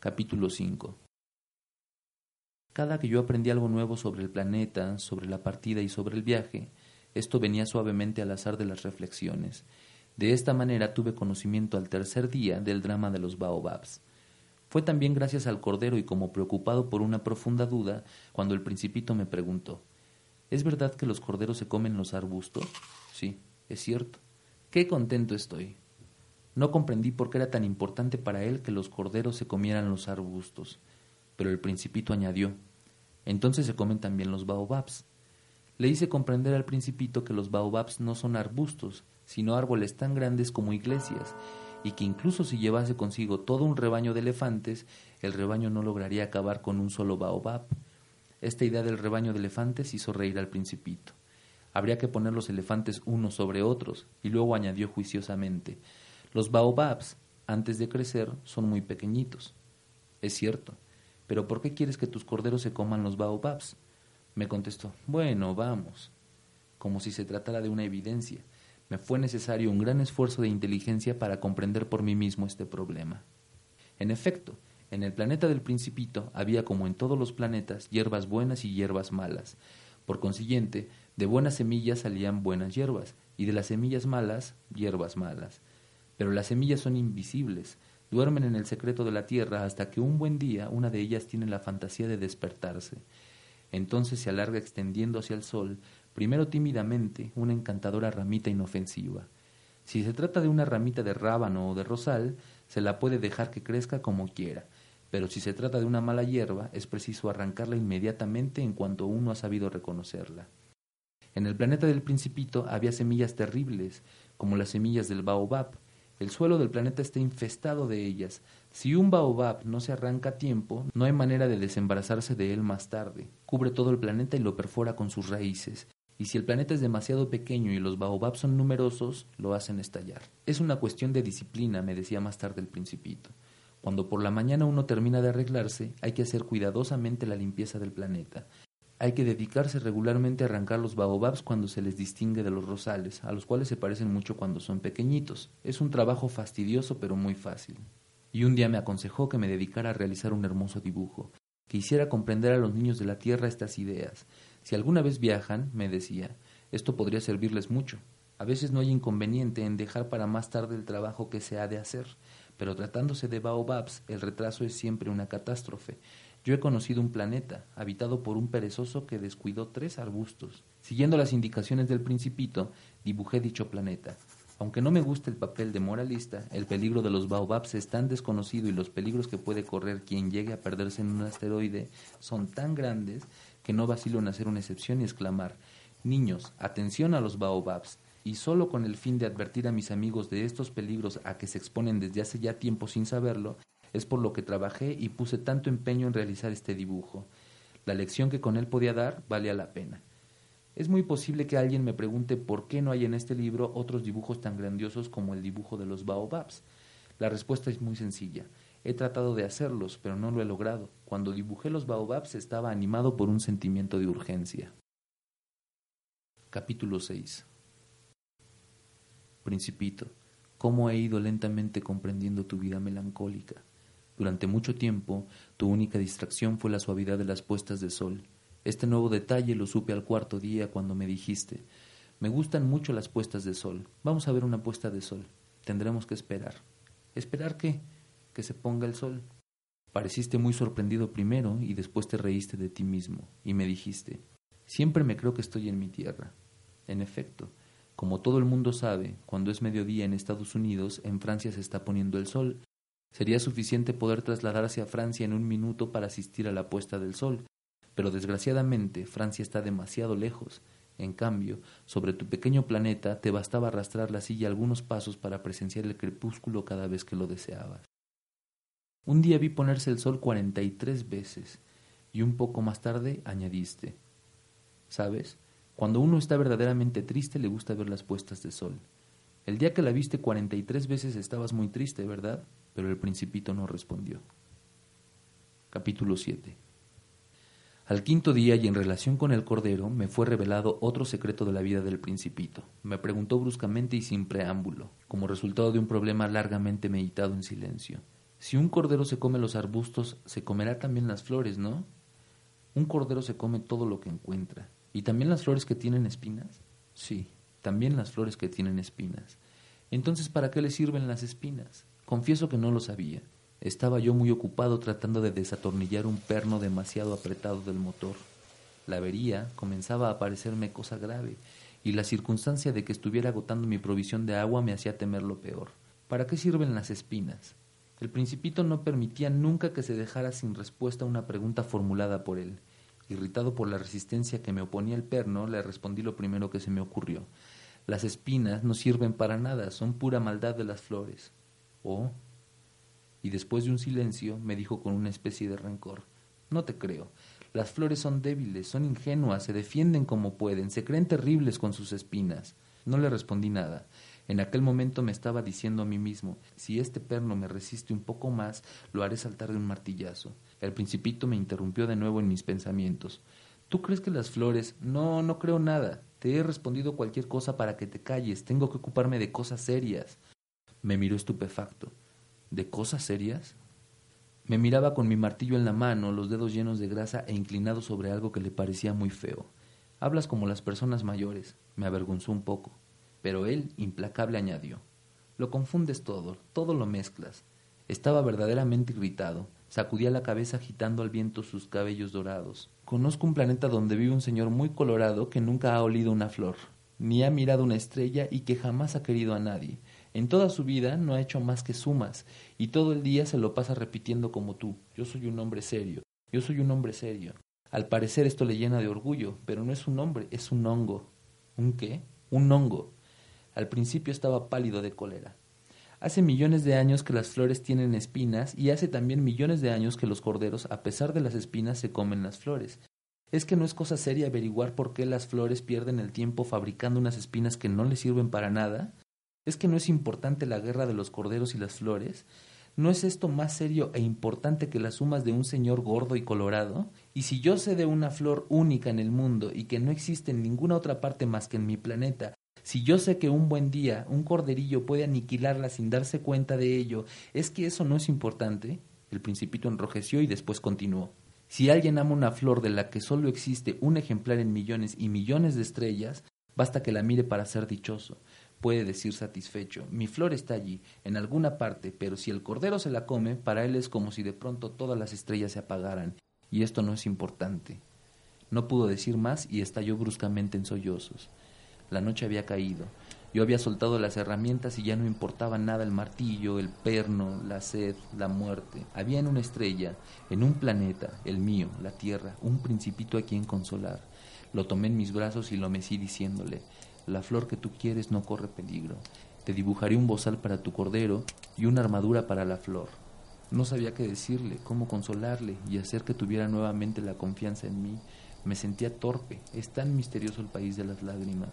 Capítulo 5 Cada que yo aprendí algo nuevo sobre el planeta, sobre la partida y sobre el viaje, esto venía suavemente al azar de las reflexiones. De esta manera tuve conocimiento al tercer día del drama de los baobabs. Fue también gracias al cordero y como preocupado por una profunda duda cuando el principito me preguntó ¿Es verdad que los corderos se comen los arbustos? Sí, es cierto. Qué contento estoy. No comprendí por qué era tan importante para él que los corderos se comieran los arbustos, pero el principito añadió, entonces se comen también los baobabs. Le hice comprender al principito que los baobabs no son arbustos, sino árboles tan grandes como iglesias, y que incluso si llevase consigo todo un rebaño de elefantes, el rebaño no lograría acabar con un solo baobab. Esta idea del rebaño de elefantes hizo reír al principito. Habría que poner los elefantes unos sobre otros, y luego añadió juiciosamente los baobabs, antes de crecer, son muy pequeñitos. Es cierto, pero ¿por qué quieres que tus corderos se coman los baobabs? Me contestó, bueno, vamos. Como si se tratara de una evidencia. Me fue necesario un gran esfuerzo de inteligencia para comprender por mí mismo este problema. En efecto, en el planeta del principito había, como en todos los planetas, hierbas buenas y hierbas malas. Por consiguiente, de buenas semillas salían buenas hierbas, y de las semillas malas, hierbas malas. Pero las semillas son invisibles, duermen en el secreto de la tierra hasta que un buen día una de ellas tiene la fantasía de despertarse. Entonces se alarga extendiendo hacia el sol, primero tímidamente, una encantadora ramita inofensiva. Si se trata de una ramita de rábano o de rosal, se la puede dejar que crezca como quiera, pero si se trata de una mala hierba, es preciso arrancarla inmediatamente en cuanto uno ha sabido reconocerla. En el planeta del principito había semillas terribles, como las semillas del baobab, el suelo del planeta está infestado de ellas. Si un baobab no se arranca a tiempo, no hay manera de desembarazarse de él más tarde. Cubre todo el planeta y lo perfora con sus raíces. Y si el planeta es demasiado pequeño y los baobabs son numerosos, lo hacen estallar. Es una cuestión de disciplina, me decía más tarde el principito. Cuando por la mañana uno termina de arreglarse, hay que hacer cuidadosamente la limpieza del planeta. Hay que dedicarse regularmente a arrancar los baobabs cuando se les distingue de los rosales, a los cuales se parecen mucho cuando son pequeñitos. Es un trabajo fastidioso pero muy fácil. Y un día me aconsejó que me dedicara a realizar un hermoso dibujo, que hiciera comprender a los niños de la tierra estas ideas. Si alguna vez viajan, me decía, esto podría servirles mucho. A veces no hay inconveniente en dejar para más tarde el trabajo que se ha de hacer, pero tratándose de baobabs, el retraso es siempre una catástrofe, yo he conocido un planeta, habitado por un perezoso que descuidó tres arbustos. Siguiendo las indicaciones del principito, dibujé dicho planeta. Aunque no me guste el papel de moralista, el peligro de los baobabs es tan desconocido y los peligros que puede correr quien llegue a perderse en un asteroide son tan grandes que no vacilo en hacer una excepción y exclamar Niños, atención a los baobabs. Y solo con el fin de advertir a mis amigos de estos peligros a que se exponen desde hace ya tiempo sin saberlo, es por lo que trabajé y puse tanto empeño en realizar este dibujo. La lección que con él podía dar valía la pena. Es muy posible que alguien me pregunte por qué no hay en este libro otros dibujos tan grandiosos como el dibujo de los baobabs. La respuesta es muy sencilla. He tratado de hacerlos, pero no lo he logrado. Cuando dibujé los baobabs estaba animado por un sentimiento de urgencia. Capítulo 6 Principito, cómo he ido lentamente comprendiendo tu vida melancólica. Durante mucho tiempo, tu única distracción fue la suavidad de las puestas de sol. Este nuevo detalle lo supe al cuarto día cuando me dijiste, me gustan mucho las puestas de sol. Vamos a ver una puesta de sol. Tendremos que esperar. ¿Esperar qué? Que se ponga el sol. Pareciste muy sorprendido primero y después te reíste de ti mismo y me dijiste, siempre me creo que estoy en mi tierra. En efecto, como todo el mundo sabe, cuando es mediodía en Estados Unidos, en Francia se está poniendo el sol Sería suficiente poder trasladarse a Francia en un minuto para asistir a la puesta del sol, pero desgraciadamente Francia está demasiado lejos. En cambio, sobre tu pequeño planeta te bastaba arrastrar la silla algunos pasos para presenciar el crepúsculo cada vez que lo deseabas. Un día vi ponerse el sol cuarenta y tres veces, y un poco más tarde añadiste. ¿Sabes? Cuando uno está verdaderamente triste le gusta ver las puestas de sol. El día que la viste cuarenta y tres veces estabas muy triste, ¿verdad? Pero el principito no respondió. Capítulo 7 Al quinto día y en relación con el cordero me fue revelado otro secreto de la vida del principito. Me preguntó bruscamente y sin preámbulo, como resultado de un problema largamente meditado en silencio. Si un cordero se come los arbustos, se comerá también las flores, ¿no? Un cordero se come todo lo que encuentra. ¿Y también las flores que tienen espinas? Sí, también las flores que tienen espinas. Entonces, ¿para qué le sirven las espinas? Confieso que no lo sabía. Estaba yo muy ocupado tratando de desatornillar un perno demasiado apretado del motor. La avería comenzaba a parecerme cosa grave, y la circunstancia de que estuviera agotando mi provisión de agua me hacía temer lo peor. ¿Para qué sirven las espinas? El principito no permitía nunca que se dejara sin respuesta una pregunta formulada por él. Irritado por la resistencia que me oponía el perno, le respondí lo primero que se me ocurrió. Las espinas no sirven para nada, son pura maldad de las flores. Oh. Y después de un silencio me dijo con una especie de rencor No te creo. Las flores son débiles, son ingenuas, se defienden como pueden, se creen terribles con sus espinas. No le respondí nada. En aquel momento me estaba diciendo a mí mismo, si este perno me resiste un poco más, lo haré saltar de un martillazo. El principito me interrumpió de nuevo en mis pensamientos. ¿Tú crees que las flores? No, no creo nada. Te he respondido cualquier cosa para que te calles. Tengo que ocuparme de cosas serias. Me miró estupefacto. ¿De cosas serias? Me miraba con mi martillo en la mano, los dedos llenos de grasa e inclinado sobre algo que le parecía muy feo. Hablas como las personas mayores. Me avergonzó un poco. Pero él, implacable, añadió Lo confundes todo, todo lo mezclas. Estaba verdaderamente irritado. Sacudía la cabeza agitando al viento sus cabellos dorados. Conozco un planeta donde vive un señor muy colorado que nunca ha olido una flor, ni ha mirado una estrella y que jamás ha querido a nadie. En toda su vida no ha hecho más que sumas, y todo el día se lo pasa repitiendo como tú. Yo soy un hombre serio, yo soy un hombre serio. Al parecer esto le llena de orgullo, pero no es un hombre, es un hongo. ¿Un qué? Un hongo. Al principio estaba pálido de cólera. Hace millones de años que las flores tienen espinas y hace también millones de años que los corderos, a pesar de las espinas, se comen las flores. ¿Es que no es cosa seria averiguar por qué las flores pierden el tiempo fabricando unas espinas que no les sirven para nada? ¿Es que no es importante la guerra de los corderos y las flores? ¿No es esto más serio e importante que las sumas de un señor gordo y colorado? Y si yo sé de una flor única en el mundo y que no existe en ninguna otra parte más que en mi planeta, si yo sé que un buen día un corderillo puede aniquilarla sin darse cuenta de ello, ¿es que eso no es importante? El principito enrojeció y después continuó. Si alguien ama una flor de la que solo existe un ejemplar en millones y millones de estrellas, basta que la mire para ser dichoso. Puede decir satisfecho, mi flor está allí, en alguna parte, pero si el cordero se la come, para él es como si de pronto todas las estrellas se apagaran, y esto no es importante. No pudo decir más y estalló bruscamente en sollozos. La noche había caído. Yo había soltado las herramientas y ya no importaba nada el martillo, el perno, la sed, la muerte. Había en una estrella, en un planeta, el mío, la Tierra, un principito a quien consolar. Lo tomé en mis brazos y lo mecí diciéndole, la flor que tú quieres no corre peligro. Te dibujaré un bozal para tu cordero y una armadura para la flor. No sabía qué decirle, cómo consolarle y hacer que tuviera nuevamente la confianza en mí. Me sentía torpe. Es tan misterioso el país de las lágrimas.